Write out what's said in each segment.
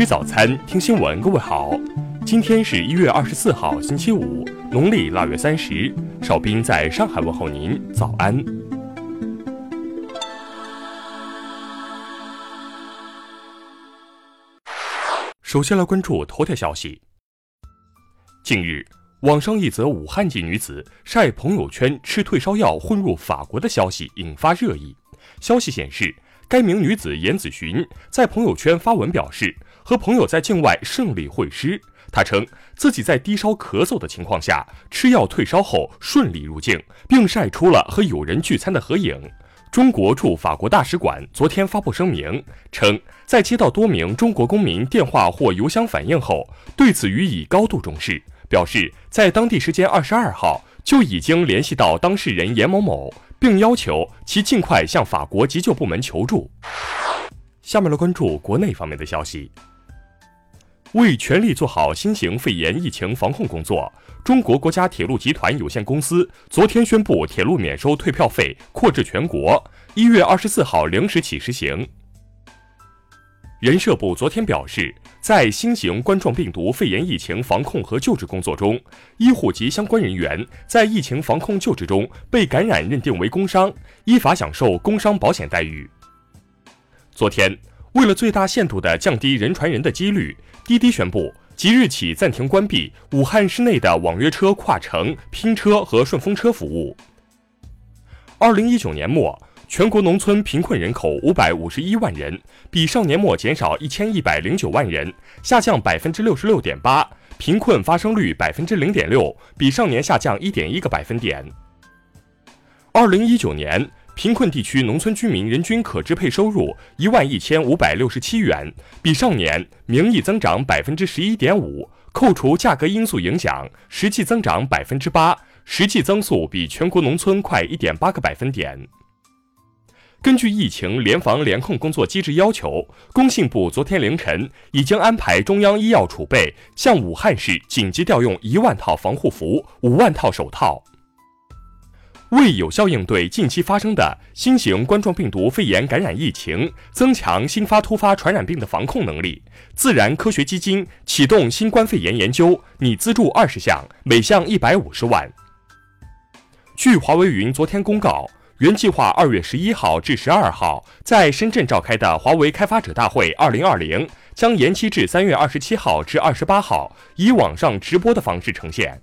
吃早餐，听新闻。各位好，今天是一月二十四号，星期五，农历腊月三十。邵兵在上海问候您，早安。首先来关注头条消息。近日，网上一则武汉籍女子晒朋友圈吃退烧药混入法国的消息引发热议。消息显示。该名女子严子寻在朋友圈发文表示，和朋友在境外胜利会师。他称自己在低烧咳嗽的情况下吃药退烧后顺利入境，并晒出了和友人聚餐的合影。中国驻法国大使馆昨天发布声明称，在接到多名中国公民电话或邮箱反映后，对此予以高度重视，表示在当地时间二十二号就已经联系到当事人严某某。并要求其尽快向法国急救部门求助。下面来关注国内方面的消息。为全力做好新型肺炎疫情防控工作，中国国家铁路集团有限公司昨天宣布，铁路免收退票费扩至全国，一月二十四号零时起实行。人社部昨天表示。在新型冠状病毒肺炎疫情防控和救治工作中，医护及相关人员在疫情防控救治中被感染认定为工伤，依法享受工伤保险待遇。昨天，为了最大限度地降低人传人的几率，滴滴宣布即日起暂停关闭武汉市内的网约车跨城、拼车和顺风车服务。二零一九年末。全国农村贫困人口五百五十一万人，比上年末减少一千一百零九万人，下降百分之六十六点八，贫困发生率百分之零点六，比上年下降一点一个百分点。二零一九年，贫困地区农村居民人均可支配收入一万一千五百六十七元，比上年名义增长百分之十一点五，扣除价格因素影响，实际增长百分之八，实际增速比全国农村快一点八个百分点。根据疫情联防联控工作机制要求，工信部昨天凌晨已经安排中央医药储备向武汉市紧急调用一万套防护服、五万套手套。为有效应对近期发生的新型冠状病毒肺炎感染疫情，增强新发突发传染病的防控能力，自然科学基金启动新冠肺炎研究，拟资助二十项，每项一百五十万。据华为云昨天公告。原计划二月十一号至十二号在深圳召开的华为开发者大会二零二零将延期至三月二十七号至二十八号，以网上直播的方式呈现。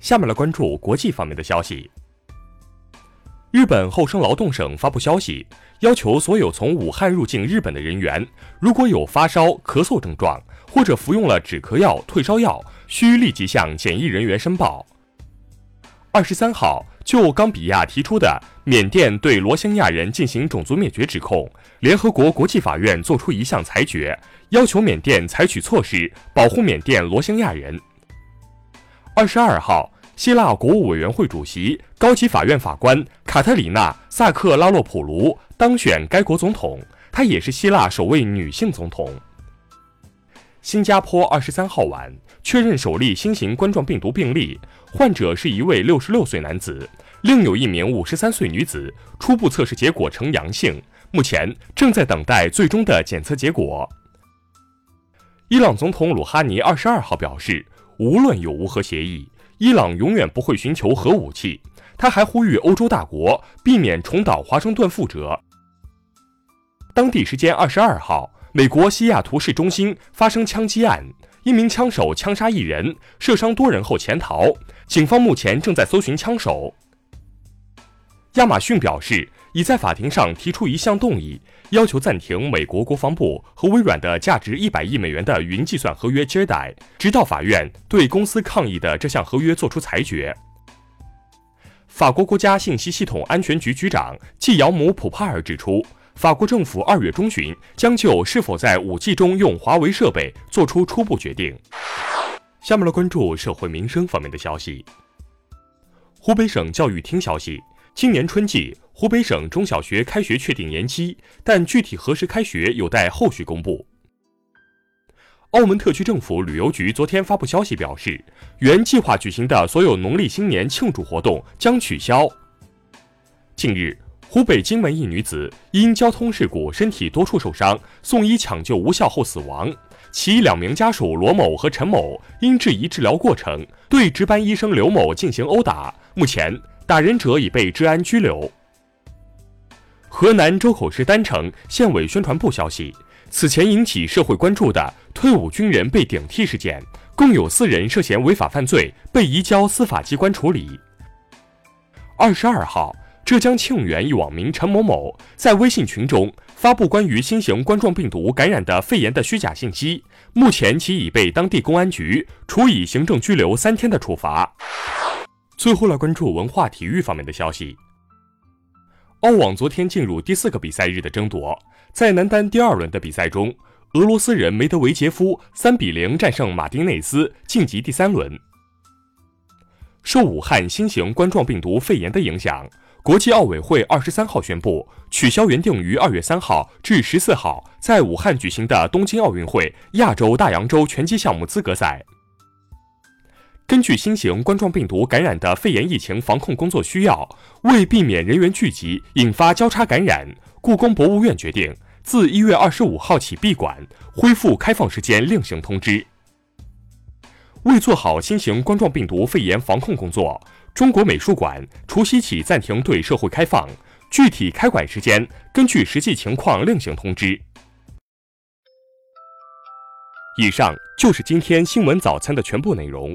下面来关注国际方面的消息。日本厚生劳动省发布消息，要求所有从武汉入境日本的人员，如果有发烧、咳嗽症状，或者服用了止咳药、退烧药，需立即向检疫人员申报。二十三号。就冈比亚提出的缅甸对罗兴亚人进行种族灭绝指控，联合国国际法院作出一项裁决，要求缅甸采取措施保护缅甸罗兴亚人。二十二号，希腊国务委员会主席、高级法院法官卡特里娜·萨克拉洛普卢当选该国总统，她也是希腊首位女性总统。新加坡二十三号晚确认首例新型冠状病毒病例，患者是一位六十六岁男子，另有一名五十三岁女子初步测试结果呈阳性，目前正在等待最终的检测结果。伊朗总统鲁哈尼二十二号表示，无论有无核协议，伊朗永远不会寻求核武器。他还呼吁欧洲大国避免重蹈华盛顿覆辙。当地时间二十二号。美国西雅图市中心发生枪击案，一名枪手枪杀一人，射伤多人后潜逃。警方目前正在搜寻枪手。亚马逊表示，已在法庭上提出一项动议，要求暂停美国国防部和微软的价值一百亿美元的云计算合约 Jedi，直到法院对公司抗议的这项合约作出裁决。法国国家信息系统安全局局长季尧姆·普帕尔指出。法国政府二月中旬将就是否在五 G 中用华为设备做出初步决定。下面来关注社会民生方面的消息。湖北省教育厅消息，今年春季湖北省中小学开学确定延期，但具体何时开学有待后续公布。澳门特区政府旅游局昨天发布消息表示，原计划举行的所有农历新年庆祝活动将取消。近日。湖北荆门一女子因交通事故身体多处受伤，送医抢救无效后死亡。其两名家属罗某和陈某因质疑治疗过程，对值班医生刘某进行殴打。目前，打人者已被治安拘留。河南周口市郸城县委宣传部消息，此前引起社会关注的退伍军人被顶替事件，共有四人涉嫌违法犯罪，被移交司法机关处理。二十二号。浙江庆元一网民陈某某在微信群中发布关于新型冠状病毒感染的肺炎的虚假信息，目前其已被当地公安局处以行政拘留三天的处罚。最后来关注文化体育方面的消息。澳网昨天进入第四个比赛日的争夺，在男单第二轮的比赛中，俄罗斯人梅德韦杰夫三比零战胜马丁内斯，晋级第三轮。受武汉新型冠状病毒肺炎的影响。国际奥委会二十三号宣布取消原定于二月三号至十四号在武汉举行的东京奥运会亚洲大洋洲拳击项目资格赛。根据新型冠状病毒感染的肺炎疫情防控工作需要，为避免人员聚集引发交叉感染，故宫博物院决定自一月二十五号起闭馆，恢复开放时间另行通知。为做好新型冠状病毒肺炎防控工作。中国美术馆除夕起暂停对社会开放，具体开馆时间根据实际情况另行通知。以上就是今天新闻早餐的全部内容。